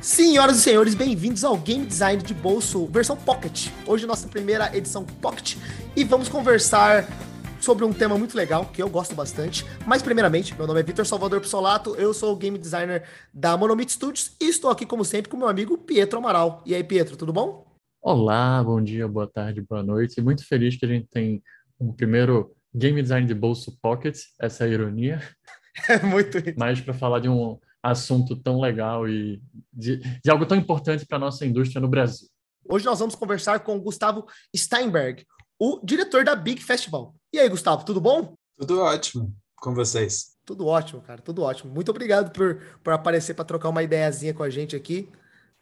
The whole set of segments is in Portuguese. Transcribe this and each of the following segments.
Senhoras e senhores, bem-vindos ao Game Design de Bolso versão Pocket. Hoje nossa primeira edição Pocket e vamos conversar sobre um tema muito legal que eu gosto bastante. Mas primeiramente, meu nome é Vitor Salvador Pissolato, eu sou o game designer da Monomit Studios e estou aqui como sempre com meu amigo Pietro Amaral. E aí, Pietro, tudo bom? Olá, bom dia, boa tarde, boa noite. Muito feliz que a gente tem um primeiro Game Design de Bolso Pocket, essa é ironia. É muito. Mas para falar de um assunto tão legal e de, de algo tão importante para a nossa indústria no Brasil. Hoje nós vamos conversar com o Gustavo Steinberg, o diretor da Big Festival. E aí, Gustavo, tudo bom? Tudo ótimo com vocês. Tudo ótimo, cara, tudo ótimo. Muito obrigado por, por aparecer para trocar uma ideiazinha com a gente aqui.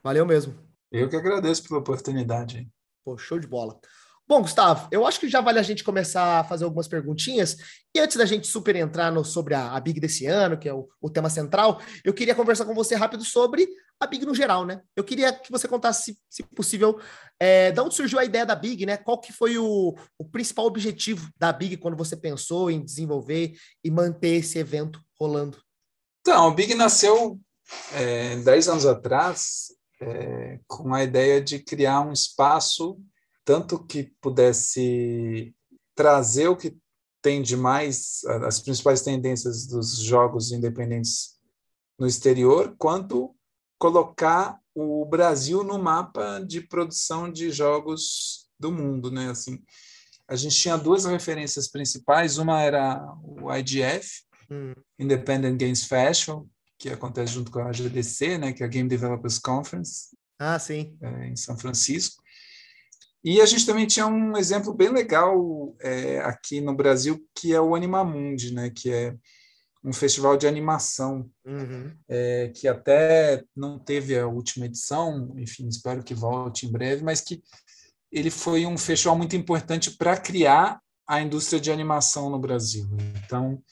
Valeu mesmo. Eu que agradeço pela oportunidade. Pô, show de bola. Bom, Gustavo, eu acho que já vale a gente começar a fazer algumas perguntinhas. E antes da gente super entrar no, sobre a, a Big desse ano, que é o, o, tema central, eu queria conversar com você rápido sobre a Big no geral, né? Eu queria que você contasse, se, possível, é, de onde surgiu a ideia da Big, né? Qual que foi o, o principal objetivo da Big quando você pensou em desenvolver e manter esse evento rolando? Então, a Big nasceu é, 10 anos atrás é, com a ideia de criar um espaço tanto que pudesse trazer o que tem de mais, as principais tendências dos jogos independentes no exterior, quanto colocar o Brasil no mapa de produção de jogos do mundo, né? Assim, a gente tinha duas referências principais, uma era o IGF, hum. Independent Games Festival, que acontece junto com a GDC, né, que é a Game Developers Conference. Ah, sim. É, em São Francisco. E a gente também tinha um exemplo bem legal é, aqui no Brasil, que é o Animamundi, né? que é um festival de animação, uhum. é, que até não teve a última edição, enfim, espero que volte em breve, mas que ele foi um festival muito importante para criar a indústria de animação no Brasil. Então,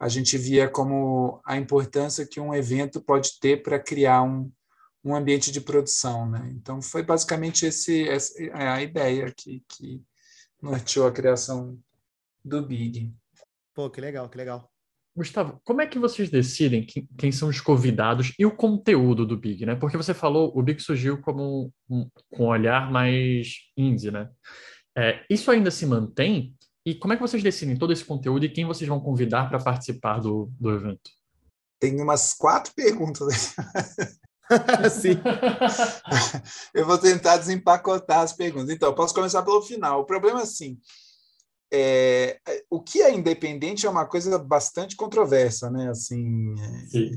a gente via como a importância que um evento pode ter para criar um, um ambiente de produção. Né? Então, foi basicamente esse, essa é a ideia que, que norteou a criação do Big. Pô, que legal, que legal. Gustavo, como é que vocês decidem quem, quem, são os convidados e o conteúdo do Big, né? Porque você falou, o Big surgiu como um, um olhar mais indie, né? É, isso ainda se mantém? E como é que vocês decidem todo esse conteúdo e quem vocês vão convidar para participar do, do evento? Tem umas quatro perguntas. Sim. eu vou tentar desempacotar as perguntas. Então, posso começar pelo final. O problema é assim: é, o que é independente é uma coisa bastante controversa, né? Assim, é,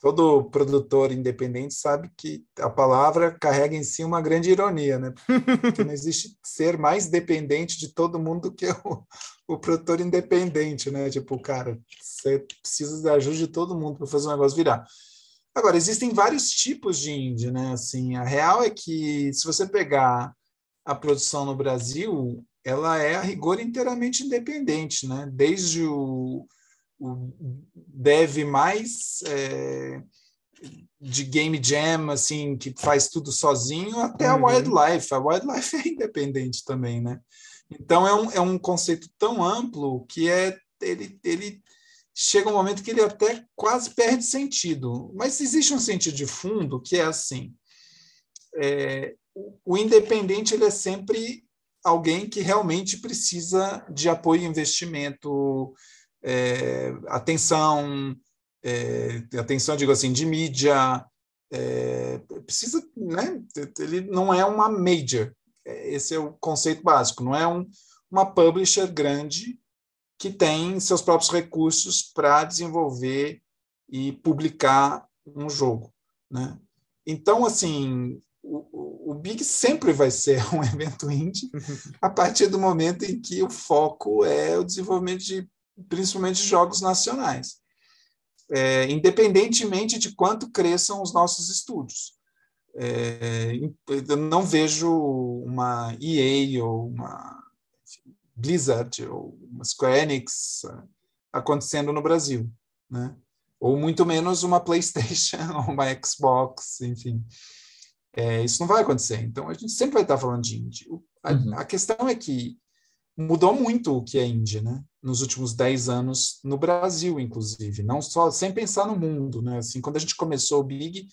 todo produtor independente sabe que a palavra carrega em si uma grande ironia, né? Porque não existe ser mais dependente de todo mundo do que o, o produtor independente, né? Tipo, cara, você precisa da ajuda de todo mundo para fazer o negócio virar. Agora, existem vários tipos de indie, né? Assim, a real é que se você pegar a produção no Brasil, ela é a rigor inteiramente independente, né? Desde o, o dev mais é, de game jam, assim, que faz tudo sozinho, até uhum. a Wildlife. A Wildlife é independente também, né? Então é um, é um conceito tão amplo que é ele, ele chega um momento que ele até quase perde sentido. Mas existe um sentido de fundo que é assim: é, o independente ele é sempre alguém que realmente precisa de apoio investimento, é, atenção, é, atenção, digo assim, de mídia, é, precisa, né? Ele não é uma major. Esse é o conceito básico. Não é um, uma publisher grande que tem seus próprios recursos para desenvolver e publicar um jogo. Né? Então, assim, Big sempre vai ser um evento indie a partir do momento em que o foco é o desenvolvimento de, principalmente, jogos nacionais, é, independentemente de quanto cresçam os nossos estúdios. É, eu não vejo uma EA ou uma Blizzard ou uma Square Enix acontecendo no Brasil, né? ou muito menos uma PlayStation, ou uma Xbox, enfim. É, isso não vai acontecer. Então, a gente sempre vai estar falando de indie. A, uhum. a questão é que mudou muito o que é indie, né? Nos últimos 10 anos, no Brasil, inclusive. Não só, sem pensar no mundo, né? Assim, quando a gente começou o Big,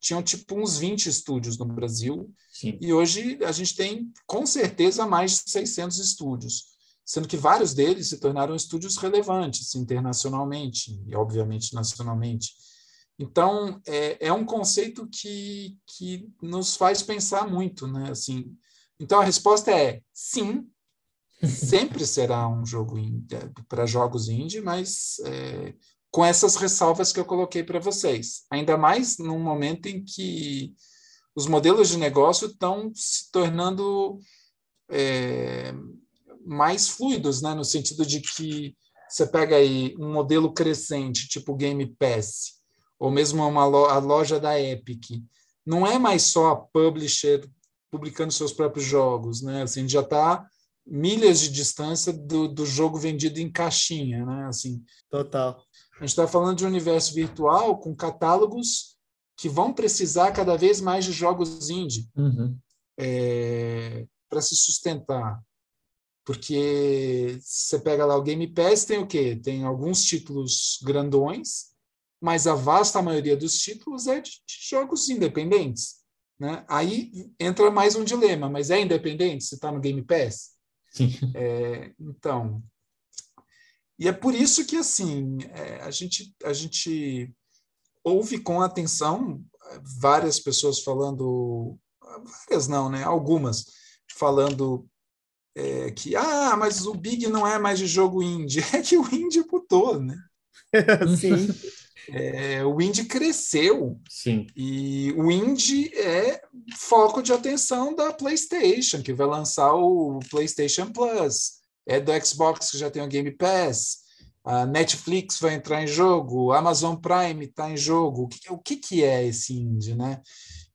tinham tipo uns 20 estúdios no Brasil. Sim. E hoje a gente tem, com certeza, mais de 600 estúdios. Sendo que vários deles se tornaram estúdios relevantes internacionalmente e, obviamente, nacionalmente. Então, é, é um conceito que, que nos faz pensar muito, né? Assim, então, a resposta é sim, sempre será um jogo é, para jogos indie, mas é, com essas ressalvas que eu coloquei para vocês. Ainda mais num momento em que os modelos de negócio estão se tornando é, mais fluidos, né? no sentido de que você pega aí um modelo crescente, tipo Game Pass, ou mesmo uma lo a loja da Epic, não é mais só a publisher publicando seus próprios jogos, né? Assim, já está milhas de distância do, do jogo vendido em caixinha, né? Assim, Total. A gente está falando de um universo virtual com catálogos que vão precisar cada vez mais de jogos indie uhum. é, para se sustentar. Porque você pega lá o Game Pass, tem o quê? Tem alguns títulos grandões, mas a vasta maioria dos títulos é de, de jogos independentes. Né? Aí entra mais um dilema, mas é independente se está no Game Pass? Sim. É, então, e é por isso que assim é, a gente a gente ouve com atenção várias pessoas falando, várias não, né? Algumas falando é, que ah, mas o Big não é mais de jogo indie, é que o indie mudou, né? Sim. É, o indie cresceu. Sim. E o indie é foco de atenção da PlayStation, que vai lançar o PlayStation Plus. É do Xbox, que já tem o Game Pass. A Netflix vai entrar em jogo. A Amazon Prime está em jogo. O que, o que, que é esse indie, né?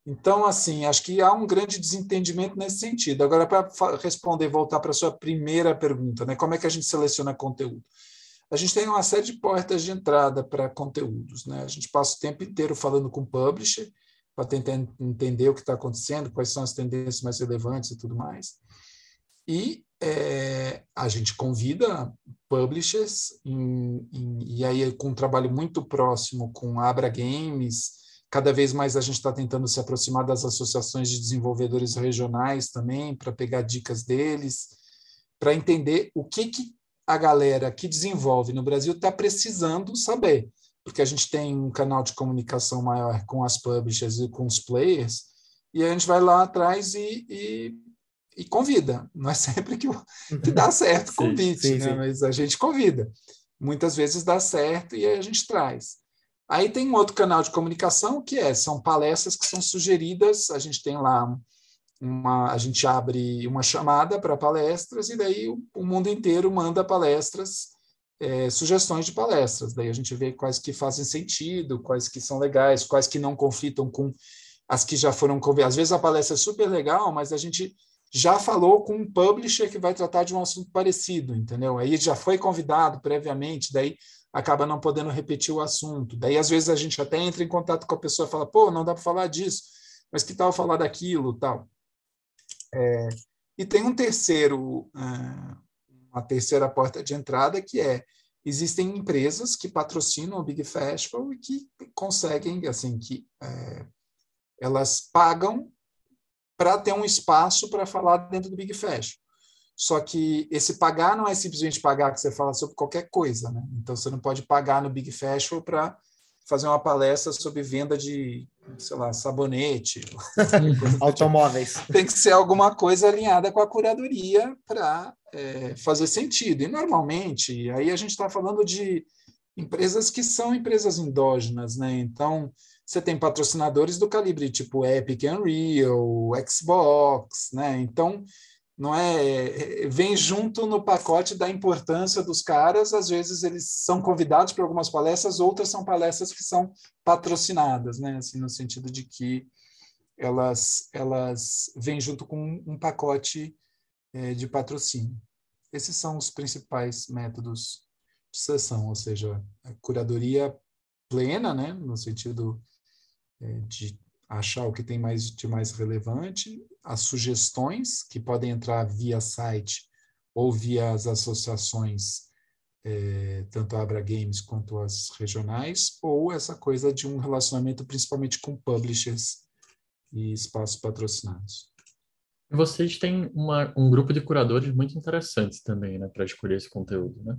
Então, assim, acho que há um grande desentendimento nesse sentido. Agora, para responder, voltar para a sua primeira pergunta, né? Como é que a gente seleciona conteúdo? A gente tem uma série de portas de entrada para conteúdos. Né? A gente passa o tempo inteiro falando com o publisher para tentar entender o que está acontecendo, quais são as tendências mais relevantes e tudo mais. E é, a gente convida publishers, em, em, e aí com um trabalho muito próximo com Abra Games, cada vez mais a gente está tentando se aproximar das associações de desenvolvedores regionais também, para pegar dicas deles, para entender o que, que a galera que desenvolve no Brasil está precisando saber, porque a gente tem um canal de comunicação maior com as publishers e com os players, e a gente vai lá atrás e, e, e convida. Não é sempre que, que dá certo o convite, sim, sim, né? mas a gente convida. Muitas vezes dá certo e a gente traz. Aí tem um outro canal de comunicação que é, são palestras que são sugeridas, a gente tem lá uma, a gente abre uma chamada para palestras e daí o, o, mundo inteiro manda palestras, é, sugestões de palestras. Daí a gente vê quais que fazem sentido, quais que são legais, quais que não conflitam com as que já foram convidadas. Às vezes a palestra é super legal, mas a gente já falou com um publisher que vai tratar de um assunto parecido, entendeu? Aí já foi convidado previamente, daí acaba não podendo repetir o assunto. Daí às vezes a gente até entra em contato com a pessoa e fala, pô, não dá para falar disso, mas que tal falar daquilo, tal. É, e tem um terceiro, é, uma terceira porta de entrada que é existem empresas que patrocinam o Big Festival e que conseguem, assim, que é, elas pagam para ter um espaço para falar dentro do Big Festival. Só que esse pagar não é simplesmente pagar que você fala sobre qualquer coisa, né? Então você não pode pagar no Big Festival para fazer uma palestra sobre venda de, sei lá, sabonete. Automóveis. Tem que ser alguma coisa alinhada com a curadoria para é, fazer sentido. E, normalmente, aí a gente está falando de empresas que são empresas endógenas, né? Então, você tem patrocinadores do calibre tipo Epic Unreal, Xbox, né? Então, não é, é vem junto no pacote da importância dos caras. Às vezes eles são convidados para algumas palestras, outras são palestras que são patrocinadas, né? Assim, no sentido de que elas elas vêm junto com um pacote é, de patrocínio. Esses são os principais métodos de seleção, ou seja, a curadoria plena, né, no sentido é, de achar o que tem mais de mais relevante, as sugestões que podem entrar via site ou via as associações, é, tanto a Abra Games quanto as regionais, ou essa coisa de um relacionamento principalmente com publishers e espaços patrocinados. Vocês têm uma, um grupo de curadores muito interessantes também, né, para escolher esse conteúdo, né?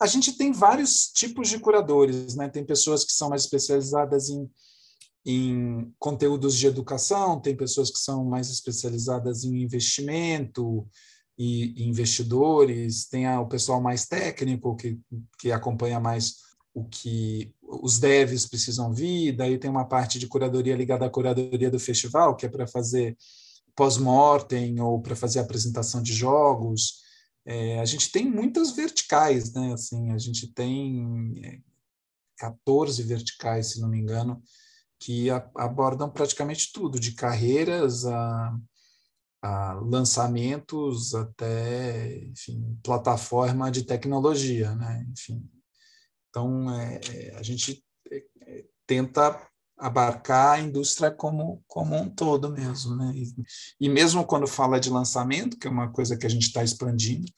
A gente tem vários tipos de curadores, né? Tem pessoas que são mais especializadas em, em conteúdos de educação, tem pessoas que são mais especializadas em investimento e, investidores, tem o pessoal mais técnico que, que acompanha mais o que os devs precisam vir, daí tem uma parte de curadoria ligada à curadoria do festival, que é para fazer pós-mortem ou para fazer apresentação de jogos. É, a gente tem muitas verticais, né? Assim, a gente tem 14 é, verticais, se não me engano, que a, abordam praticamente tudo, de carreiras a, a lançamentos até, enfim, plataforma de tecnologia, né? Enfim, então é, a gente é, é, tenta abarcar a indústria como, como um todo mesmo, né? E, e mesmo quando fala de lançamento, que é uma coisa que a gente está expandindo,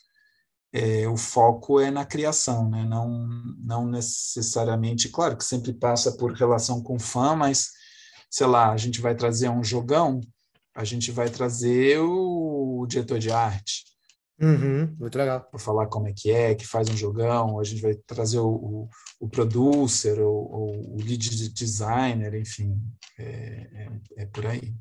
é, o foco é na criação, né? Não, não necessariamente, claro que sempre passa por relação com fã, mas sei lá, a gente vai trazer um jogão, a gente vai trazer o diretor de arte, Uhum, muito legal. Para falar como é que é, que faz um jogão, a gente vai trazer o, o, o producer, o, o, lead designer, enfim, é, é, é, por aí.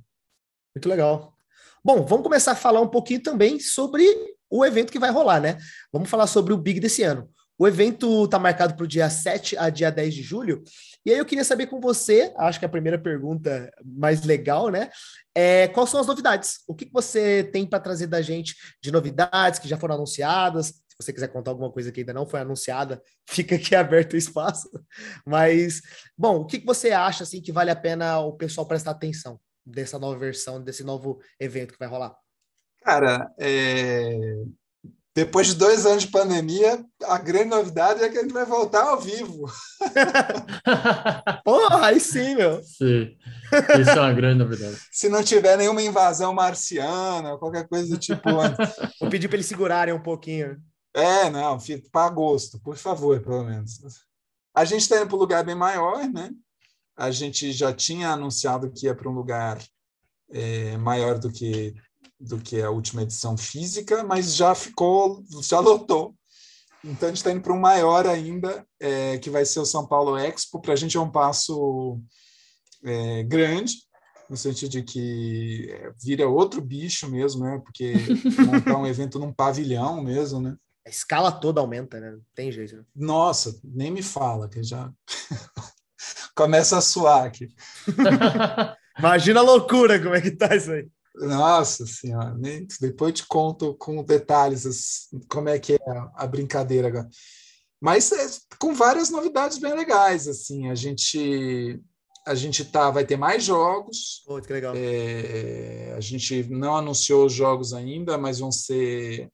Muito legal. Bom, vamos começar a falar um pouquinho também sobre o evento que vai rolar, né? Vamos falar sobre o Big desse ano. O evento está marcado para o dia 7 a dia 10 de julho. E aí eu queria saber com você, acho que a primeira pergunta mais legal, né? É, quais são as novidades? O que, que você tem para trazer da gente de novidades que já foram anunciadas? Se você quiser contar alguma coisa que ainda não foi anunciada, fica aqui aberto o espaço. Mas, bom, o que, que você acha assim que vale a pena o pessoal prestar atenção dessa nova versão, desse novo evento que vai rolar? Cara, é... Depois de dois anos de pandemia, a grande novidade é que a gente vai voltar ao vivo. Porra, aí sim, meu. Sim. Isso é uma grande novidade. Se não tiver nenhuma invasão marciana, qualquer coisa do tipo. Vou pedir para eles segurarem um pouquinho. É, não, para agosto, por favor, pelo menos. A gente está indo para um lugar bem maior, né? A gente já tinha anunciado que ia para um lugar é, maior do que do que a última edição física, mas já ficou, já lotou. Então a gente está indo para um maior ainda, é, que vai ser o São Paulo Expo. Para a gente é um passo é, grande, no sentido de que é, vira outro bicho mesmo, né? Porque montar um evento num pavilhão mesmo, né? A escala toda aumenta, né? Não tem jeito. Né? Nossa, nem me fala, que já começa a suar aqui. Imagina a loucura como é que tá isso aí. Nossa senhora, nem, depois te conto com detalhes como é que é a, brincadeira agora. Mas é, com várias novidades bem legais, assim, a gente a gente tá vai ter mais jogos. Oh, que legal. É, a gente não anunciou os jogos ainda, mas vão ser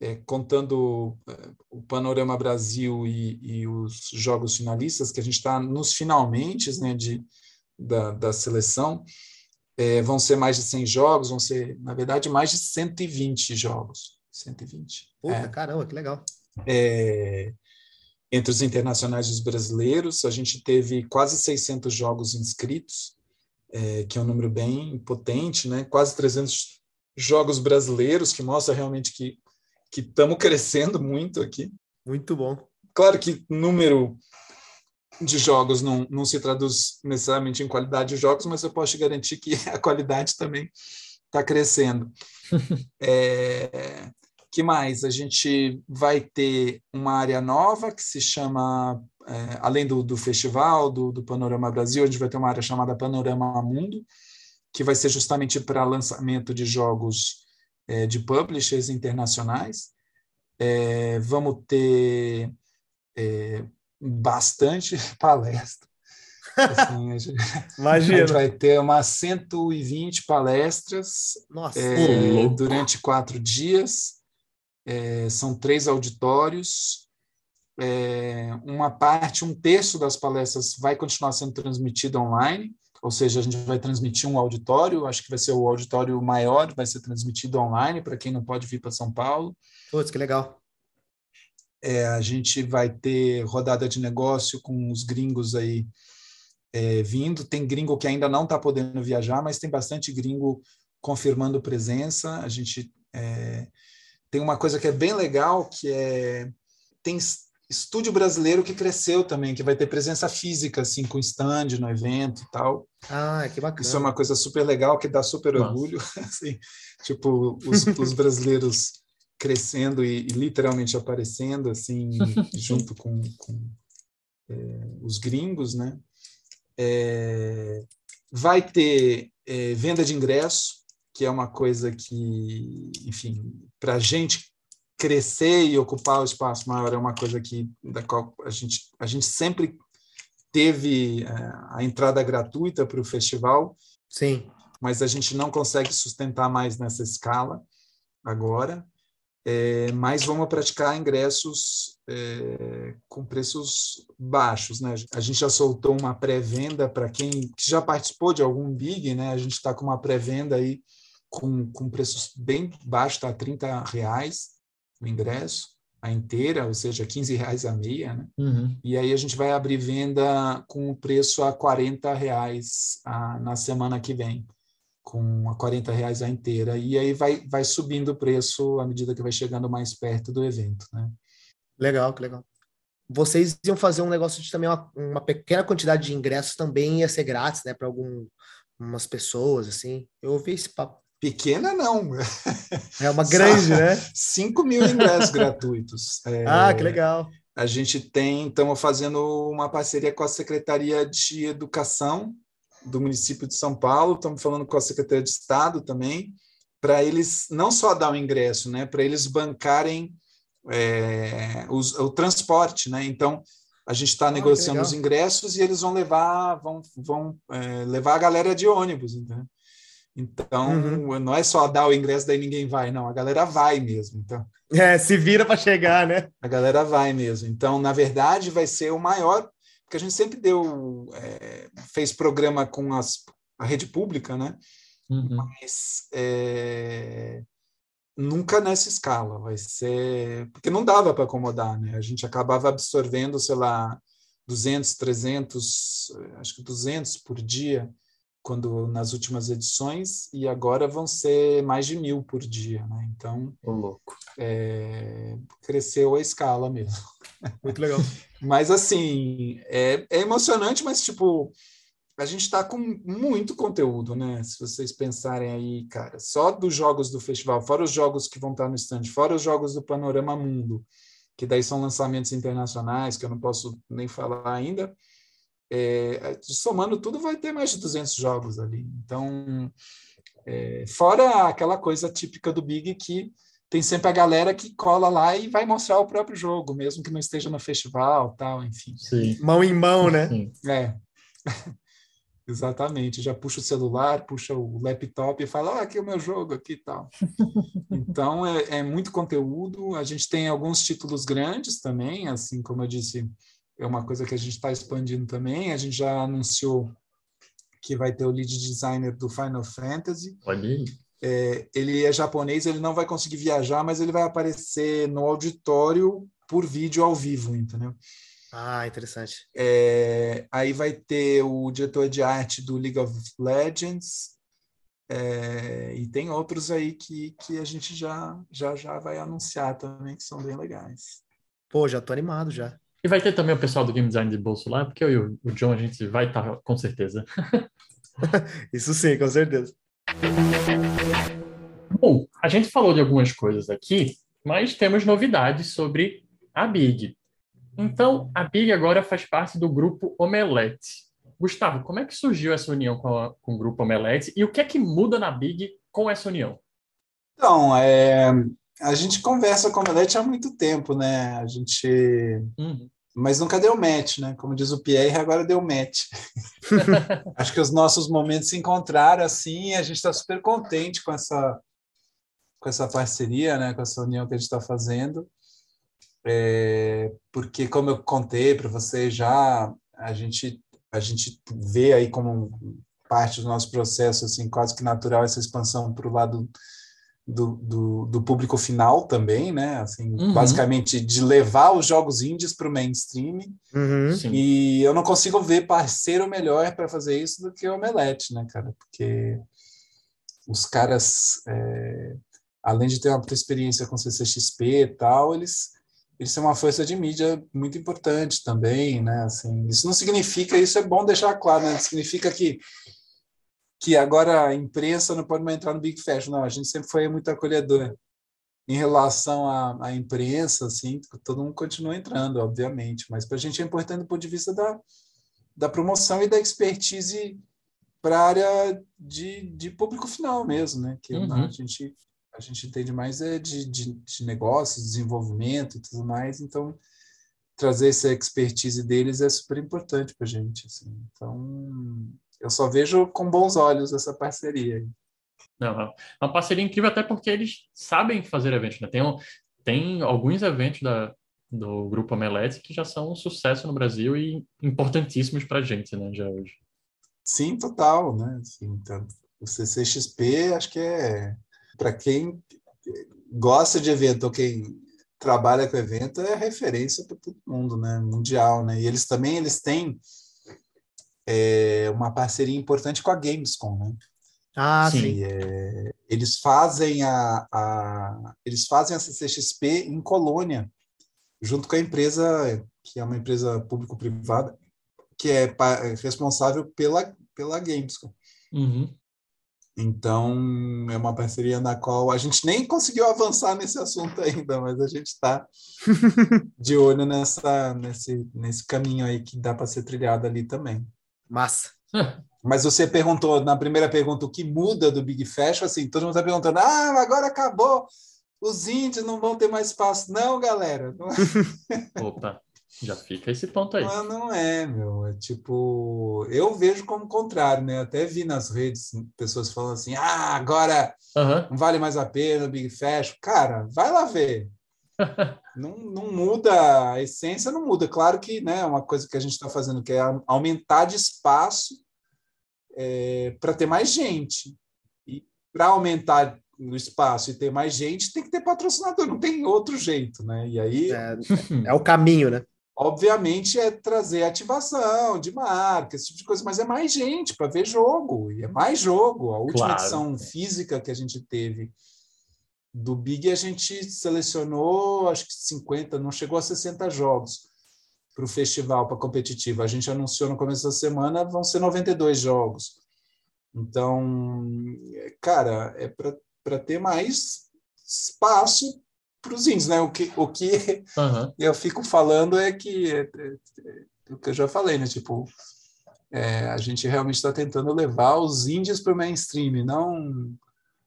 é, contando é, o Panorama Brasil e, e, os jogos finalistas, que a gente está nos finalmente né, de, da, da seleção. É, vão ser mais de 100 jogos, vão ser, na verdade, mais de 120 jogos. 120. Puta, é. caramba, que legal. É, entre os internacionais e os brasileiros, a gente teve quase 600 jogos inscritos, é, que é um número bem potente, né? quase 300 jogos brasileiros, que mostra realmente que estamos crescendo muito aqui. Muito bom. Claro que número de jogos não, não se traduz necessariamente em qualidade de jogos, mas eu posso te garantir que a qualidade também está crescendo. é, que mais? A gente vai ter uma área nova que se chama, é, além do, do festival, do, do Panorama Brasil, a gente vai ter uma área chamada Panorama Mundo, que vai ser justamente para lançamento de jogos é, de publishers internacionais. É, vamos ter é, bastante palestra. Assim, a gente, Imagina. A gente vai ter umas 120 palestras é, durante quatro dias. É, são três auditórios. é, uma parte, um terço das palestras vai continuar sendo transmitida online, ou seja, a gente vai transmitir um auditório, acho que vai ser o auditório maior, vai ser transmitido online para quem não pode vir para São Paulo. Putz, que legal. É, a gente vai ter rodada de negócio com os gringos aí é, vindo. Tem gringo que ainda não está podendo viajar, mas tem bastante gringo confirmando presença. A gente é, tem uma coisa que é bem legal, que é tem estúdio brasileiro que cresceu também, que vai ter presença física, assim, com stand no evento e tal. Ah, que bacana. Isso é uma coisa super legal, que dá super Nossa. orgulho, assim, tipo, os, os brasileiros crescendo e, e, literalmente aparecendo, assim, junto com, com é, os gringos, né? É, vai ter é, venda de ingresso, que é uma coisa que, enfim, para a gente crescer e ocupar o espaço maior é uma coisa que da qual a gente a gente sempre teve é, a entrada gratuita para o festival. Sim. Mas a gente não consegue sustentar mais nessa escala agora. É, mas vamos praticar ingressos é, com preços baixos, né? A gente já soltou uma pré-venda para quem que já participou de algum big, né? A gente está com uma pré-venda aí com, com preços bem baixos, está 30 reais o ingresso, a inteira, ou seja, 15 reais a meia, né? Uhum. E aí a gente vai abrir venda com o preço a 40 reais a, na semana que vem, com a 40 reais a inteira. E aí vai, vai subindo o preço à medida que vai chegando mais perto do evento, né? Legal, que legal. Vocês iam fazer um negócio de também uma, uma pequena quantidade de ingressos também ia ser grátis, né, para algumas pessoas, assim. Eu ouvi esse papo. Pequena não. É uma grande, né? 5 mil ingressos gratuitos. É, ah, que legal. A gente tem, estamos fazendo uma parceria com a Secretaria de Educação do município de São Paulo, estamos falando com a Secretaria de Estado também, para eles não só dar o ingresso, né, para eles bancarem é, os, o transporte, né? Então a gente está ah, negociando os ingressos e eles vão levar, vão, vão é, levar a galera de ônibus, entendeu? Então, uhum. não é só dar o ingresso, daí ninguém vai, não, a galera vai mesmo. Então, é, se vira para chegar, né? A galera vai mesmo. Então, na verdade, vai ser o maior, porque a gente sempre deu, é, fez programa com as, a rede pública, né? Uhum. Mas é, nunca nessa escala, vai ser. Porque não dava para acomodar, né? A gente acabava absorvendo, sei lá, 200, 300, acho que 200 por dia quando nas últimas edições e agora vão ser mais de mil por dia, né? Então, o louco. É, cresceu a escala mesmo. Muito legal. mas assim é, é, emocionante, mas tipo a gente está com muito conteúdo, né? Se vocês pensarem aí, cara, só dos jogos do festival, fora os jogos que vão estar no stand, fora os jogos do Panorama Mundo, que daí são lançamentos internacionais que eu não posso nem falar ainda é, somando tudo, vai ter mais de 200 jogos ali. Então, é, fora aquela coisa típica do Big que tem sempre a galera que cola lá e vai mostrar o próprio jogo, mesmo que não esteja no festival, tal, enfim. Sim. Mão em mão, né? Sim. É. Exatamente, já puxa o celular, puxa o laptop e fala, ah, aqui é o meu jogo, aqui e tal. então, é, é muito conteúdo, a gente tem alguns títulos grandes também, assim como eu disse, é uma coisa que a gente está expandindo também. A gente já anunciou que vai ter o lead designer do Final Fantasy. Olha aí. É, ele é japonês, ele não vai conseguir viajar, mas ele vai aparecer no auditório por vídeo ao vivo, entendeu? Ah, interessante. É, aí vai ter o diretor de arte do League of Legends. É, e tem outros aí que, que a gente já, já já vai anunciar também, que são bem legais. Pô, já tô animado já. E vai ter também o pessoal do Game Design de bolso lá, porque eu e o John a gente vai estar tá, com certeza. Isso sim, com certeza. Bom, a gente falou de algumas coisas aqui, mas temos novidades sobre a Big. Então, a Big agora faz parte do grupo Omelete. Gustavo, como é que surgiu essa união com, a, com o grupo Omelete e o que é que muda na Big com essa união? Então, é, a gente conversa com a Omelete há muito tempo, né? A gente. Uhum. Mas nunca deu match, né? Como diz o Pierre, agora deu match. Acho que os nossos momentos se encontraram assim, e a gente está super contente com essa, com essa parceria, né? Com essa união que a gente está fazendo. é, porque como eu contei para você já, a gente a gente vê aí como parte do nosso processo assim quase que natural essa expansão para o lado do, do, do, público final também, né? Assim, uhum. basicamente de levar os jogos indies para o mainstream. Uhum. E eu não consigo ver parceiro melhor para fazer isso do que o Omelete, né, cara? Porque os caras, é, além de ter uma experiência com CCXP e tal, eles eles são uma força de mídia muito importante também, né? Assim, isso não significa, isso é bom deixar claro, né? Significa que que agora a imprensa não pode mais entrar no Big Fashion. Não, a gente sempre foi muito acolhedor em relação à, à imprensa, assim, todo mundo continua entrando, obviamente, mas para a gente é importante do ponto de vista da, da promoção e da expertise para a área de, de público final mesmo, né? Que uhum. a gente a gente entende mais é de, de, de negócio, desenvolvimento e tudo mais, então trazer essa expertise deles é super importante para a gente, assim. Então eu só vejo com bons olhos essa parceria. Não, é uma parceria incrível até porque eles sabem fazer eventos, né? Tem, um, tem alguns eventos da, do Grupo Omelete que já são um sucesso no Brasil e importantíssimos para a gente, né, já hoje. Sim, total, né? Assim, então, o CCXP, acho que é para quem gosta de evento ou quem trabalha com evento é referência para todo mundo, né? Mundial, né? E eles também eles têm é, uma parceria importante com a Gamescom, né? Ah, sim. É, eles fazem a, a, eles fazem a CCXP em Colônia, junto com a empresa que é uma empresa público-privada que é responsável pela pela Gamescom. Uhum. Então é uma parceria na qual a gente nem conseguiu avançar nesse assunto ainda, mas a gente está de olho nessa nesse nesse caminho aí que dá para ser trilhado ali também. Massa. Mas você perguntou na primeira pergunta o que muda do Big Fashion, assim, todo mundo está perguntando, ah, agora acabou, os índios não vão ter mais espaço. Não, galera. Não é. Opa, já fica esse ponto aí. Não, não é, meu. É tipo, eu vejo como contrário, né? Até vi nas redes pessoas falando assim, ah, agora uhum. não vale mais a pena o Big Fashion. Cara, vai lá ver não, não muda, a essência não muda. Claro que né, é uma coisa que a gente está fazendo, que é aumentar de espaço é, para ter mais gente. E para aumentar no espaço e ter mais gente, tem que ter patrocinador, não tem outro jeito, né? E aí. É, é o caminho, né? Obviamente é trazer ativação de marca, esse tipo de coisa, mas é mais gente para ver jogo, e é mais jogo. A última claro. edição física que a gente teve do Big a gente selecionou acho que 50, não chegou a 60 jogos para o festival, para competitivo. A gente anunciou no começo da semana, vão ser 92 jogos. Então, cara, é para ter mais espaço para os índios, né? O que, o que uhum. eu fico falando é que é, é, é, o que eu já falei, né? Tipo, é, a gente realmente está tentando levar os índios para o mainstream, não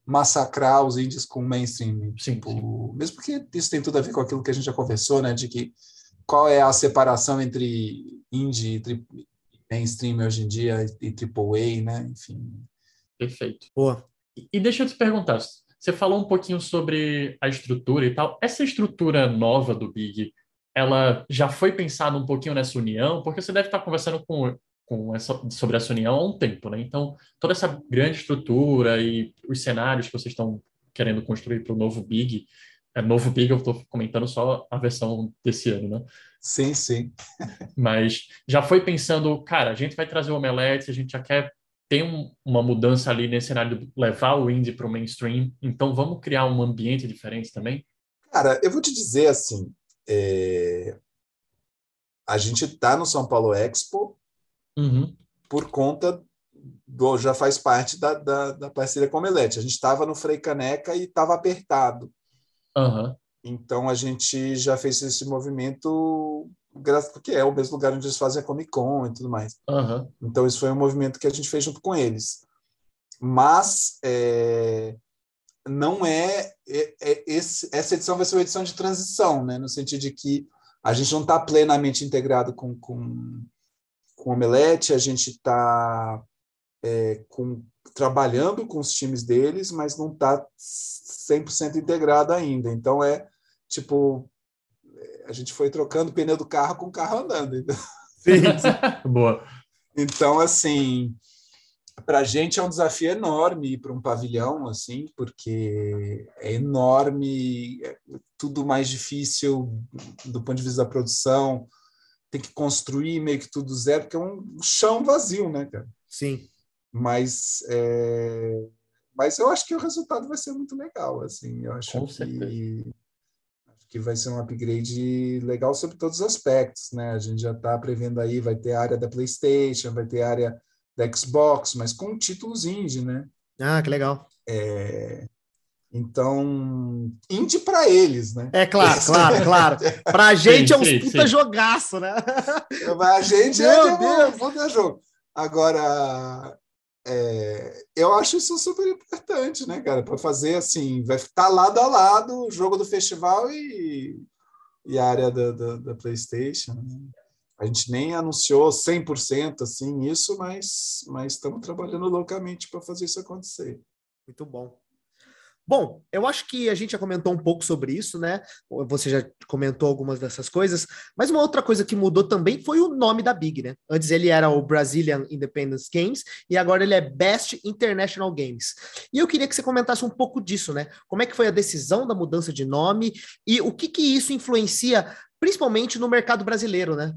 massacrar os índios com o mainstream. Sim, tipo, sim. Mesmo porque isso tem tudo a ver com aquilo que a gente já conversou, né? De que qual é a separação entre indie e mainstream hoje em dia e AAA, né? Enfim. Perfeito. Boa. E, e deixa eu te perguntar, você falou um pouquinho sobre a estrutura e tal. Essa estrutura nova do Big, ela já foi pensada um pouquinho nessa união? Porque você deve estar conversando com com essa, sobre essa união há um tempo, né? Então, toda essa grande estrutura e os cenários que vocês estão querendo construir para o novo Big, é novo Big, eu estou comentando só a versão desse ano, né? Sim, sim. Mas já foi pensando, cara, a gente vai trazer o Omelete, a gente já quer ter um, uma mudança ali nesse cenário de levar o indie para o mainstream, então vamos criar um ambiente diferente também? Cara, eu vou te dizer assim, é... a gente está no São Paulo Expo, uhum. por conta do já faz parte da, da, da parceria com a Omelete. A gente estava no Frei Caneca e estava apertado. Uhum. Então a gente já fez esse movimento porque é o mesmo lugar onde eles fazem a Comic Con e tudo mais. Uhum. Então isso foi um movimento que a gente fez junto com eles. Mas é, não é, é, é esse, essa edição vai ser uma edição de transição, né? No sentido de que a gente não está plenamente integrado com, com, com o Omelete, a gente está é, trabalhando com os times deles, mas não está 100% integrado ainda. Então, é tipo, a gente foi trocando o pneu do carro com o carro andando. Então, Sim. Boa. então assim, para a gente é um desafio enorme ir para um pavilhão, assim, porque é enorme, é tudo mais difícil do ponto de vista da produção, tem que construir meio que tudo zero, porque é um chão vazio, né, cara? Sim. Mas, é... mas eu acho que o resultado vai ser muito legal, assim, eu acho Com que certeza. acho que vai ser um upgrade legal sobre todos os aspectos, né? A gente já está prevendo aí, vai ter a área da PlayStation, vai ter a área da Xbox, mas com títulos indie, né? Ah, que legal. É, Então, indie para eles, né? É claro, claro, claro. Pra gente é uns sim, puta sim. jogaço, né? A gente Meu é Deus! vou dar jogo. Agora, é, eu acho isso super importante, né, cara? Para fazer assim, vai estar lado a lado o jogo do festival e, e a área da, da, da PlayStation. né? A gente nem anunciou 100% assim isso, mas mas estamos trabalhando loucamente para fazer isso acontecer. Muito bom. Bom, eu acho que a gente já comentou um pouco sobre isso, né? Você já comentou algumas dessas coisas, mas uma outra coisa que mudou também foi o nome da Big, né? Antes ele era o Brazilian Independence Games e agora ele é Best International Games. E eu queria que você comentasse um pouco disso, né? Como é que foi a decisão da mudança de nome e o que que isso influencia, principalmente no mercado brasileiro, né?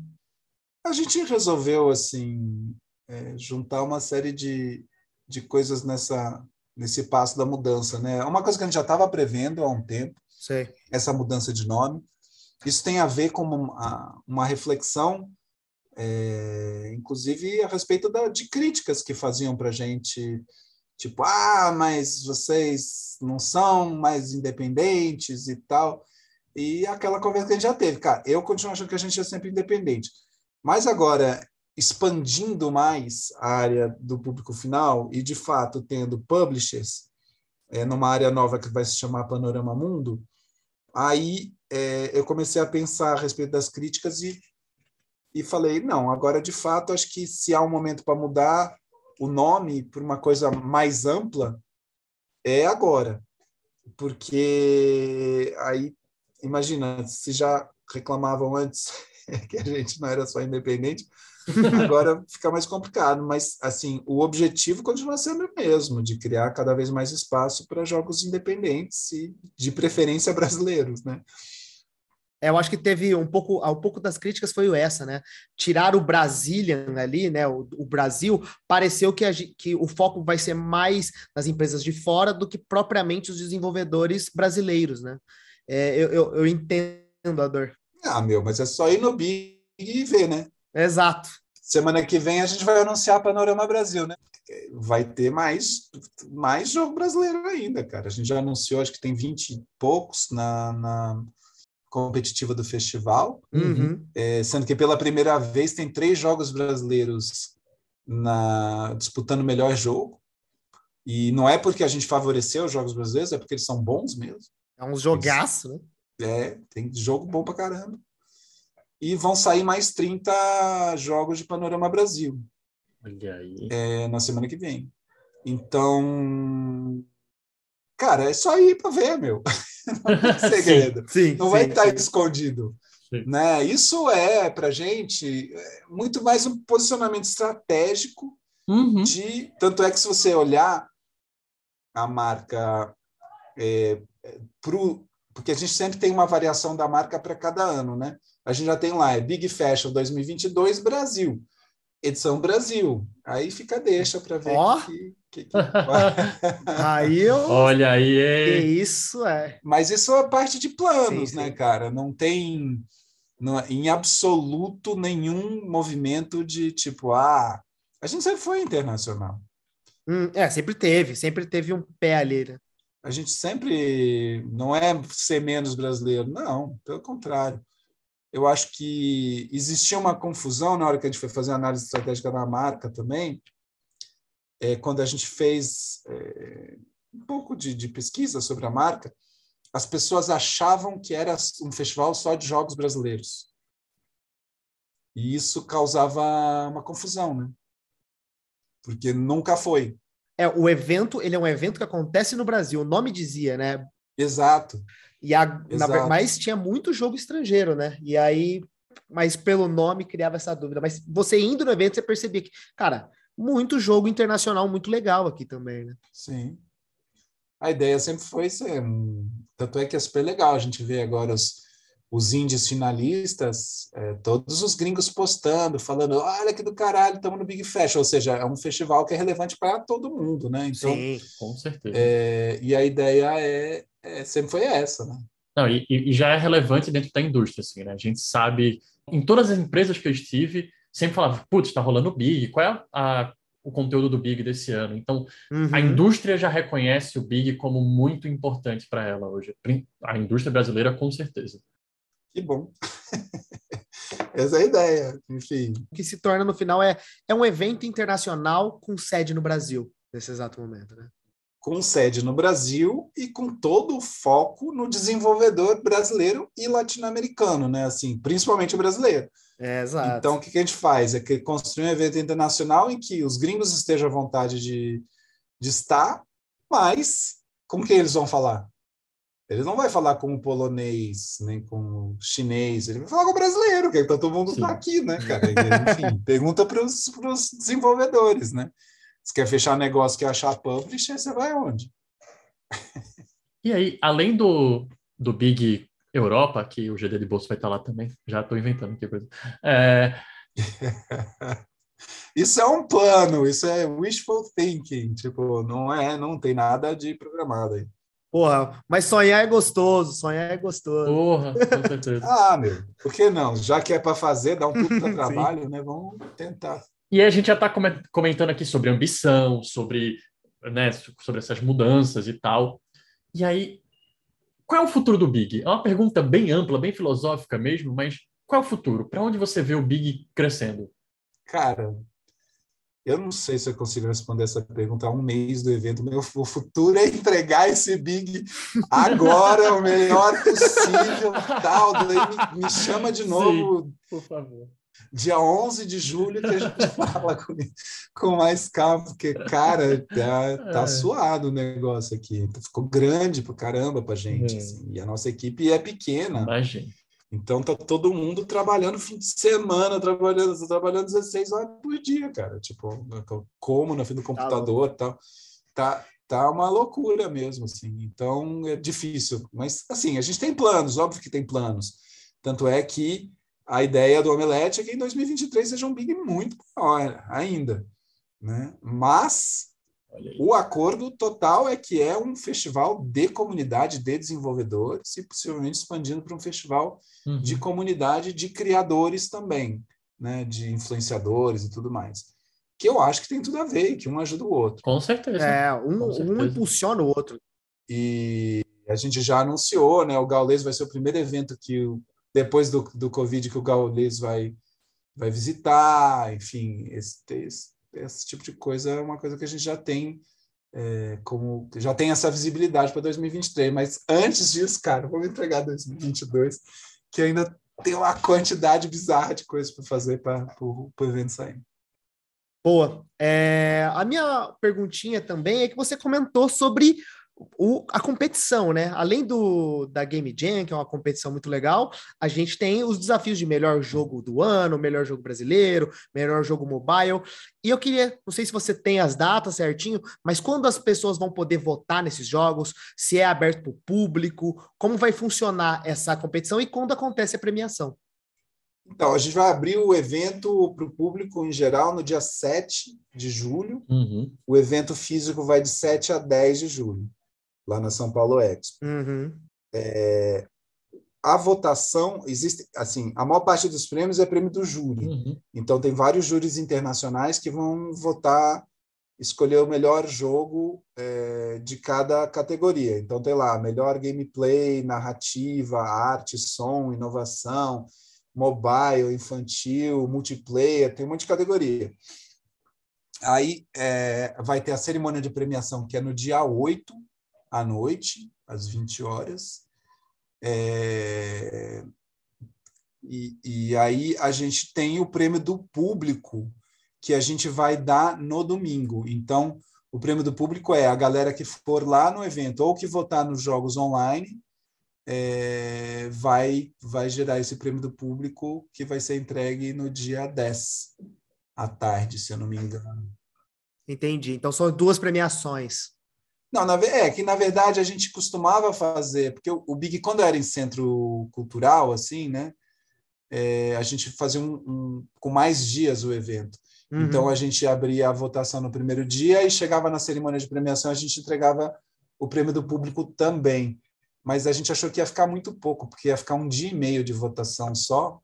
A gente resolveu assim é, juntar uma série de, de coisas nessa nesse passo da mudança, né? Uma coisa que a gente já estava prevendo há um tempo, Sei. essa mudança de nome. Isso tem a ver com uma, uma reflexão, é, inclusive a respeito da, de críticas que faziam para a gente, tipo, ah, mas vocês não são mais independentes e tal. E aquela conversa que a gente já teve, cara, eu continuo achando que a gente é sempre independente. Mas agora, expandindo mais a área do público final e, de fato, tendo publishers é, numa área nova que vai se chamar Panorama Mundo, aí é, eu comecei a pensar a respeito das críticas e, e falei, não, agora, de fato, acho que se há um momento para mudar o nome para uma coisa mais ampla, é agora. Porque aí, imagina, se já reclamavam antes que a gente não era só independente, agora fica mais complicado, mas assim, o objetivo continua sendo o mesmo, de criar cada vez mais espaço para jogos independentes e de preferência brasileiros, né? É, eu acho que teve um pouco, um pouco das críticas foi essa, né? Tirar o Brazilian ali, né? O, o Brasil, pareceu que, a, que o foco vai ser mais nas empresas de fora do que propriamente os desenvolvedores brasileiros, né? É, eu, eu, eu entendo a dor. Ah, meu, mas é só ir no Big e ver, né? Exato. Semana que vem a gente vai anunciar Panorama Brasil, né? Vai ter mais, mais jogo brasileiro ainda, cara. A gente já anunciou, acho que tem 20 e poucos na, na competitiva do festival, Uhum. é, sendo que pela primeira vez tem três jogos brasileiros na, disputando o melhor jogo. E não é porque a gente favoreceu os jogos brasileiros, é porque eles são bons mesmo. É um jogaço, né? É, tem jogo bom pra caramba. E vão sair mais 30 jogos de Panorama Brasil Olha aí. é, na semana que vem. Então, cara, é só ir para ver, meu. Não tem segredo. Sim. Não sim, vai estar sim. escondido. Sim. Né? Isso é, para gente, é muito mais um posicionamento estratégico Uhum. de. Tanto é que, se você olhar a marca é, é, pro, porque a gente sempre tem uma variação da marca para cada ano, né? A gente já tem lá, é Big Fashion 2022 Brasil, edição Brasil. Aí fica deixa para ver Ó. que, que, que- Aí eu. Olha aí, hein? isso é. Mas isso é parte de planos, Sim, né, sim. cara? Não tem não- em absoluto nenhum movimento de tipo, ah, a gente sempre foi internacional. Hum, é, sempre teve, sempre teve um pé ali, né? A gente sempre não é ser menos brasileiro, não, pelo contrário. Eu acho que existia uma confusão na hora que a gente foi fazer a análise estratégica da marca também, é, quando a gente fez é, um pouco de, de pesquisa sobre a marca, as pessoas achavam que era um festival só de jogos brasileiros. E isso causava uma confusão, né? Porque nunca foi. É, o evento, ele é um evento que acontece no Brasil. O nome dizia, né? Exato. E a, na, mas tinha muito jogo estrangeiro, né? E aí, mas pelo nome criava essa dúvida. Mas você indo no evento, você percebia que, cara, muito jogo internacional muito legal aqui também, né? Sim. A ideia sempre foi ser. Tanto é que é super legal a gente vê agora os, os índios finalistas, é, todos os gringos postando, falando: olha que do caralho, estamos no Big Fest. Ou seja, é um festival que é relevante para todo mundo, né? Então, Sim, com certeza. É, e a ideia é, é, sempre foi essa, né? Não, e, e, já é relevante dentro da indústria, assim, né? A gente sabe, em todas as empresas que eu estive, sempre falava, putz, está rolando o Big, qual é a, o conteúdo do Big desse ano? Então, uhum. a indústria já reconhece o Big como muito importante para ela hoje. A indústria brasileira, com certeza. Que bom. Essa é a ideia, enfim. O que se torna no final é, é um evento internacional com sede no Brasil, nesse exato momento, né? Com sede no Brasil e com todo o foco no desenvolvedor brasileiro e latino-americano, né? Assim, principalmente o brasileiro. É, exato. Então, o que a gente faz? É que construir um evento internacional em que os gringos estejam à vontade de, de estar, mas com quem eles vão falar? Ele não vai falar com o polonês, nem com o chinês, ele vai falar com o brasileiro, que todo mundo está aqui, né, cara? Enfim, pergunta para os desenvolvedores, né? Se quer fechar negócio que achar publisher, você vai aonde? E aí, além do, do Big Europa, que o GD de bolso vai estar lá também, já estou inventando aqui coisa. É... isso é um plano, isso é wishful thinking, tipo, não é, não tem nada de programado aí. Porra, mas sonhar é gostoso, sonhar é gostoso. Porra, com certeza. ah, meu, por que não? Já que é para fazer, dá um pouco de trabalho, né? Vamos tentar. E a gente já está comentando aqui sobre ambição, sobre, né, sobre essas mudanças e tal. E aí, qual é o futuro do Big? É uma pergunta bem ampla, bem filosófica mesmo, mas qual é o futuro? Para onde você vê o Big crescendo? Cara, eu não sei se eu consigo responder essa pergunta há um mês do evento. Meu futuro é entregar esse Big agora, o melhor possível. Tal. Me, me, chama de novo. Sim, por favor. Dia 11 de julho que a gente fala com, com mais calma, porque, cara, tá, tá é. suado o negócio aqui. Ficou grande pra caramba pra gente. É. Assim, e a nossa equipe é pequena. Imagina. Então tá todo mundo trabalhando fim de semana, trabalhando, trabalhando 16 horas por dia, cara. Tipo, como na frente do tá computador, tá tal. Tá, tá uma loucura mesmo, assim. Então é difícil, mas assim, a gente tem planos, óbvio que tem planos. Tanto é que a ideia do Omelete é que em 2023 seja um big muito maior ainda, né? Mas o acordo total é que é um festival de comunidade de desenvolvedores e possivelmente expandindo para um festival uhum. de comunidade de criadores também, né, de influenciadores e tudo mais. Que eu acho que tem tudo a ver, que um ajuda o outro. Com certeza. É, um, certeza. um impulsiona o outro. E a gente já anunciou, né, o Gaules vai ser o primeiro evento que, depois do, do Covid, que o Gaules vai, vai visitar, enfim, esse, esse esse tipo de coisa é uma coisa que a gente já tem é, como já tem essa visibilidade para 2023, mas antes disso, cara, vamos entregar 2022, que ainda tem uma quantidade bizarra de coisas para fazer para o evento sair. Boa. É, a minha perguntinha também é que você comentou sobre o, a competição, né? Além do da Game Jam, que é uma competição muito legal, a gente tem os desafios de melhor jogo do ano, melhor jogo brasileiro, melhor jogo mobile. E eu queria, não sei se você tem as datas certinho, mas quando as pessoas vão poder votar nesses jogos, se é aberto para o público, como vai funcionar essa competição e quando acontece a premiação? Então, a gente vai abrir o evento para o público em geral no dia 7 de julho. Uhum. O evento físico vai de 7 a 10 de julho lá na São Paulo Expo. Uhum. É, a votação existe assim a maior parte dos prêmios é prêmio do júri uhum. então tem vários júris internacionais que vão votar escolher o melhor jogo é, de cada categoria então tem lá melhor gameplay narrativa arte som inovação mobile infantil multiplayer tem um monte de categoria aí é, vai ter a cerimônia de premiação que é no dia 8 à noite, às 20 horas. É... E, e aí a gente tem o prêmio do público, que a gente vai dar no domingo. Então, o prêmio do público é a galera que for lá no evento ou que votar nos jogos online é, vai, vai gerar esse prêmio do público que vai ser entregue no dia 10 à tarde, se eu não me engano. Entendi. Então são duas premiações. Não, na, é que na verdade a gente costumava fazer, porque o, o Big, quando era em centro cultural, assim, né? É, a gente fazia um, um, com mais dias o evento. Uhum. Então a gente abria a votação no primeiro dia e chegava na cerimônia de premiação, a gente entregava o prêmio do público também. Mas a gente achou que ia ficar muito pouco, porque ia ficar um dia e meio de votação só.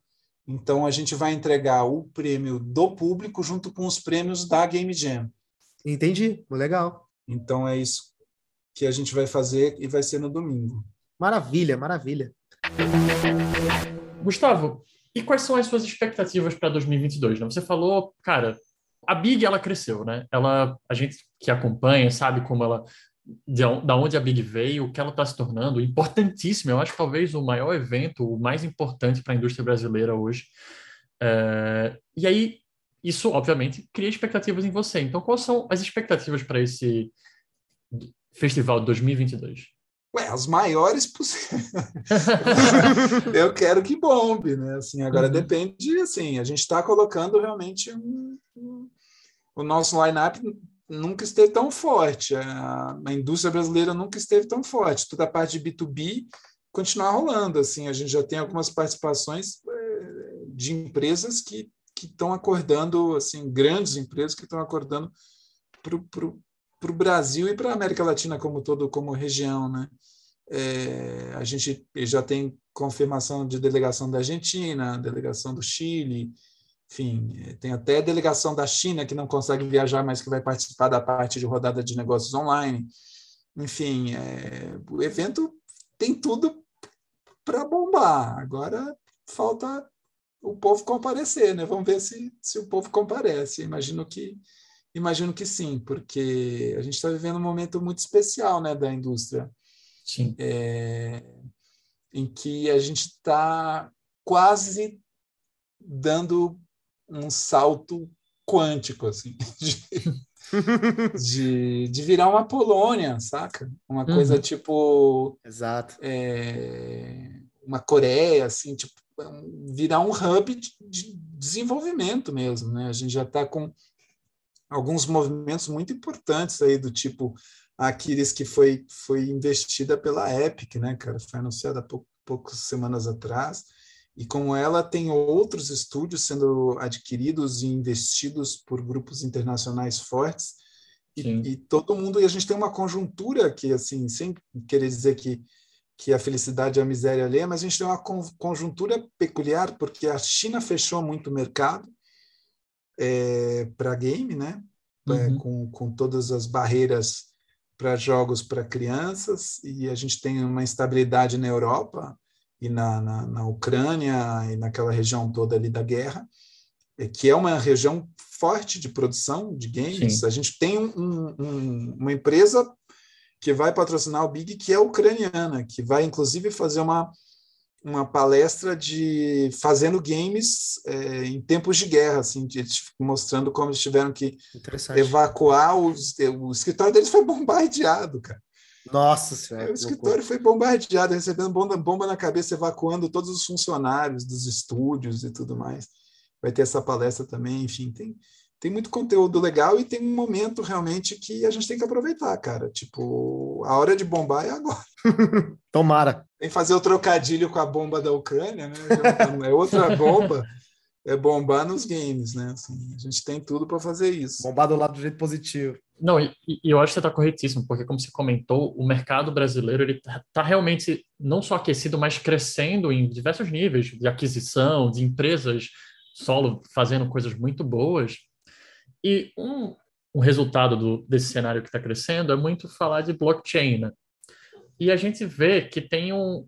Então a gente vai entregar o prêmio do público junto com os prêmios da Game Jam. Entendi, legal. Então é isso que a gente vai fazer e vai ser no domingo. Maravilha, maravilha. Gustavo, e quais são as suas expectativas para 2022? Né? Você falou, cara, a Big ela cresceu, né? Ela, a gente que acompanha sabe como ela, de, da onde a Big veio, o que ela está se tornando, importantíssimo. Eu acho que talvez o maior evento, o mais importante para a indústria brasileira hoje. É, e aí, isso obviamente cria expectativas em você. Então, quais são as expectativas para esse festival de 2022? Ué, as maiores possíveis. eu quero que bombe, né? Assim, agora uhum. depende, assim, a gente está colocando realmente um, um, o nosso line-up nunca esteve tão forte, a, a, indústria brasileira nunca esteve tão forte. Toda a parte de B2B continuar rolando, assim, a gente já tem algumas participações é, de empresas que que estão acordando, assim, grandes empresas que estão acordando para o Brasil e para a América Latina como todo, como região, né? É, a gente já tem confirmação de delegação da Argentina, delegação do Chile, enfim, é, tem até delegação da China que não consegue viajar, mas que vai participar da parte de rodada de negócios online. Enfim, é, o evento tem tudo para bombar. Agora falta o povo comparecer, né? Vamos ver se, se o povo comparece. Imagino que Imagino que sim, porque a gente está vivendo um momento muito especial né, da indústria. Sim. É, em que a gente está quase dando um salto quântico, assim, de, de, de, virar uma Polônia, saca? Uma coisa uhum. tipo. Exato. É, uma Coreia, assim, tipo, virar um hub de, de desenvolvimento mesmo, né? A gente já está com alguns movimentos muito importantes aí do tipo a Aquiles que foi foi investida pela Epic, né, cara? Foi anunciada há pou, poucas semanas atrás. E como ela tem outros estúdios sendo adquiridos e investidos por grupos internacionais fortes, e, e, todo mundo e a gente tem uma conjuntura que assim, sem querer dizer que que a felicidade é a miséria alheia, mas a gente tem uma conjuntura peculiar porque a China fechou muito o mercado é, para game, né? Uhum. É, com, com todas as barreiras para jogos para crianças, e a gente tem uma instabilidade na Europa e na, na, na Ucrânia e naquela região toda ali da guerra, é, que é uma região forte de produção de games. Sim. A gente tem um, um, uma empresa que vai patrocinar o Big, que é ucraniana, que vai inclusive fazer uma, uma palestra de fazendo games é, em tempos de guerra, assim, de, mostrando como eles tiveram que evacuar os, o escritório deles foi bombardeado, cara. Nossa senhora. O escritório foi bombardeado, recebendo bomba, bomba na cabeça, evacuando todos os funcionários dos estúdios e tudo mais. Vai ter essa palestra também, enfim, tem, tem muito conteúdo legal e tem um momento realmente que a gente tem que aproveitar, cara. Tipo, a hora de bombar é agora. Tomara. Tem que fazer o trocadilho com a bomba da Ucrânia, né? É outra bomba. É bombar nos games, né? Assim, a gente tem tudo para fazer isso. Bombar do lado do jeito positivo. Não, e, e eu acho que você está corretíssimo, porque como você comentou, o mercado brasileiro ele está tá realmente não só aquecido, mas crescendo em diversos níveis de aquisição, de empresas solo fazendo coisas muito boas. E um, um resultado do, desse cenário que está crescendo é muito falar de blockchain, né? E a gente vê que tem um,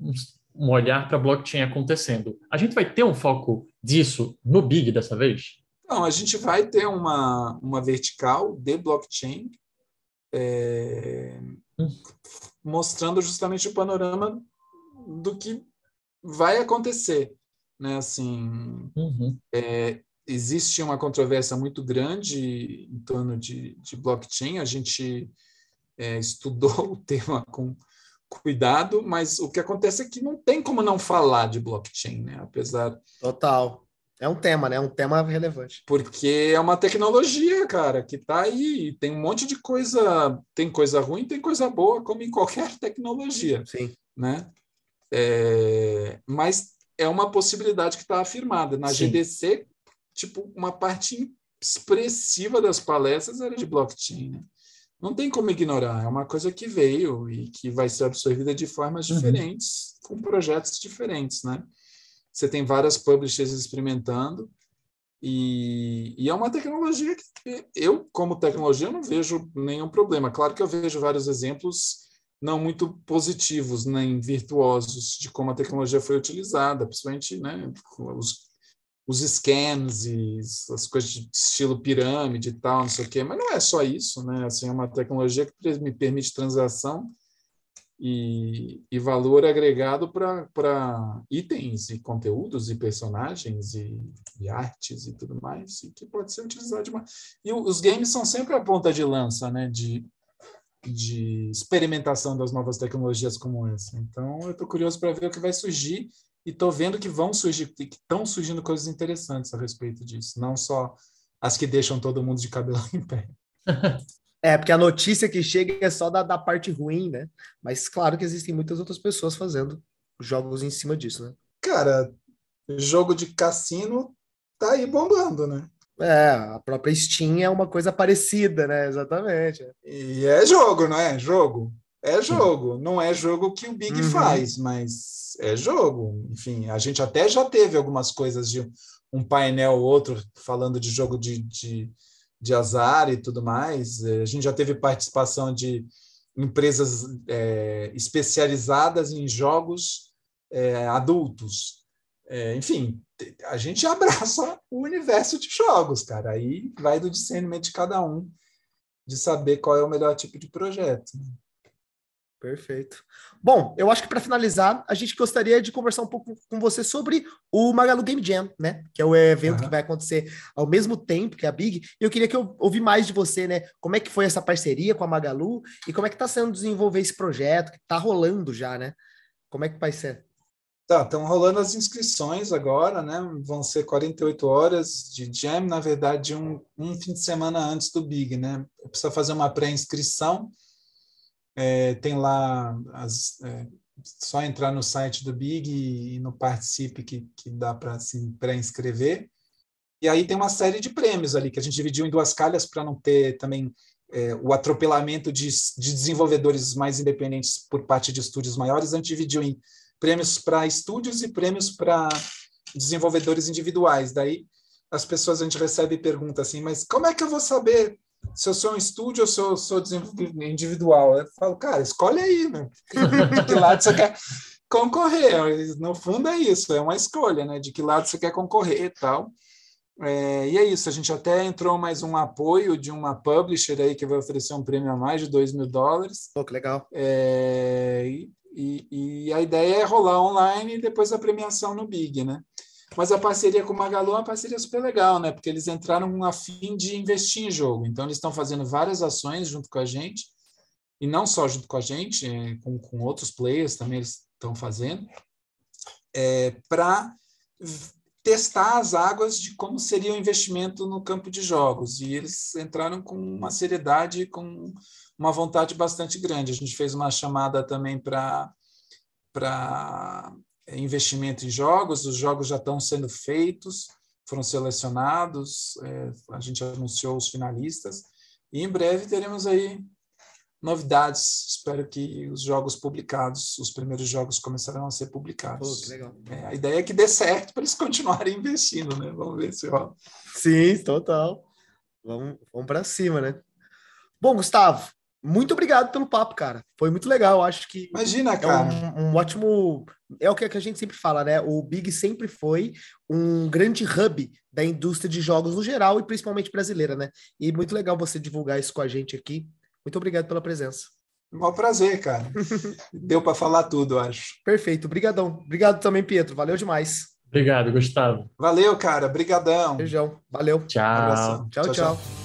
um olhar para blockchain acontecendo. A gente vai ter um foco disso no Big dessa vez? Não, a gente vai ter uma, uma vertical de blockchain é, hum. mostrando justamente o panorama do que vai acontecer. Né? Assim, uhum. é, existe uma controvérsia muito grande em torno de, de blockchain. A gente é, estudou o tema com, cuidado, mas o que acontece é que não tem como não falar de blockchain, né? Apesar. Total. É um tema, né? É um tema relevante. Porque é uma tecnologia, cara, que está aí. Tem um monte de coisa. Tem coisa ruim, tem coisa boa, como em qualquer tecnologia. Sim. Né? É, mas é uma possibilidade que está afirmada. Na Sim. GDC, tipo, uma parte expressiva das palestras era de blockchain. Né? Não tem como ignorar, é uma coisa que veio e que vai ser absorvida de formas uhum. diferentes, com projetos diferentes, né? Você tem várias publishers experimentando, e, e, é uma tecnologia que eu, como tecnologia, não vejo nenhum problema. Claro que eu vejo vários exemplos não muito positivos nem virtuosos de como a tecnologia foi utilizada, principalmente né, os, os scans e as coisas de estilo pirâmide e tal, não sei o quê. Mas não é só isso, né? Assim, é uma tecnologia que me permite transação e, e valor agregado para itens e conteúdos e personagens e, e, artes e tudo mais, e que pode ser utilizado de uma... E os games são sempre a ponta de lança, né? De, de experimentação das novas tecnologias como essa. Então, eu estou curioso para ver o que vai surgir e estou vendo que vão surgir, que estão surgindo coisas interessantes a respeito disso, não só as que deixam todo mundo de cabelo em pé. É, porque a notícia que chega é só da, da parte ruim, né? Mas claro que existem muitas outras pessoas fazendo jogos em cima disso, né? Cara, jogo de cassino tá aí bombando, né? É, a própria Steam é uma coisa parecida, né? Exatamente. E é jogo, não é? Jogo. É jogo. Não é jogo que o Big uhum. faz, mas é jogo. Enfim, a gente até já teve algumas coisas de um painel ou outro falando de jogo de, de, de azar e tudo mais. É, a gente já teve participação de empresas é, especializadas em jogos é, adultos. É, enfim, a gente abraça o universo de jogos, cara. Aí vai do discernimento de cada um de saber qual é o melhor tipo de projeto. Perfeito. Bom, eu acho que para finalizar, a gente gostaria de conversar um pouco com você sobre o Magalu Game Jam, né? Que é o evento uhum. que vai acontecer ao mesmo tempo que a Big. E eu queria que eu ouvir mais de você, né? Como é que foi essa parceria com a Magalu e como é que está sendo desenvolver esse projeto que está rolando já, né? Como é que vai ser? Tá, estão rolando as inscrições agora, né? Vão ser 48 horas de jam, na verdade, um, um fim de semana antes do Big, né? Precisa fazer uma pré-inscrição. É, tem lá as, é, só entrar no site do Big e, e no Participe que, que dá para se pré-inscrever. E aí tem uma série de prêmios ali que a gente dividiu em duas calhas para não ter também é, o atropelamento de, de desenvolvedores mais independentes por parte de estúdios maiores. A gente dividiu em prêmios para estúdios e prêmios para desenvolvedores individuais. Daí as pessoas a gente recebe pergunta assim, mas como é que eu vou saber se eu sou um estúdio ou se eu sou individual? Eu falo, cara, escolhe aí, né? De que lado você quer concorrer? No fundo é isso, é uma escolha, né? De que lado você quer concorrer e tal. É, e é isso, a gente até entrou mais um apoio de uma publisher aí que vai oferecer um prêmio a mais de 2 mil dólares. Pô, que legal. É, e, e, a ideia é rolar online e depois a premiação no Big, né? Mas a parceria com o Magalu é uma parceria super legal, né? Porque eles entraram a fim de investir em jogo. Então, eles estão fazendo várias ações junto com a gente, e não só junto com a gente, é, com, com outros players também eles estão fazendo, é, para testar as águas de como seria o investimento no campo de jogos. E eles entraram com uma seriedade, com uma vontade bastante grande. A gente fez uma chamada também para investimento em jogos, os jogos já estão sendo feitos, foram selecionados, é, a gente anunciou os finalistas, e em breve teremos aí novidades. Espero que os jogos publicados, os primeiros jogos começarão a ser publicados. Pô, legal. É, a ideia é que dê certo para eles continuarem investindo, né? Vamos ver se rola. Sim, total. Vamos, vamos para cima, né? Bom, Gustavo, muito obrigado pelo papo, cara. Foi muito legal. Acho que. Imagina, cara. É um, um, ótimo. É o que a gente sempre fala, né? O Big sempre foi um grande hub da indústria de jogos no geral e principalmente brasileira, né? E muito legal você divulgar isso com a gente aqui. Muito obrigado pela presença. Um prazer, cara. Deu para falar tudo, acho. Perfeito. Obrigadão. Obrigado também, Pietro. Valeu demais. Obrigado, Gustavo. Valeu, cara. Obrigadão. Beijão. Valeu. Tchau. Tchau, tchau. tchau. tchau.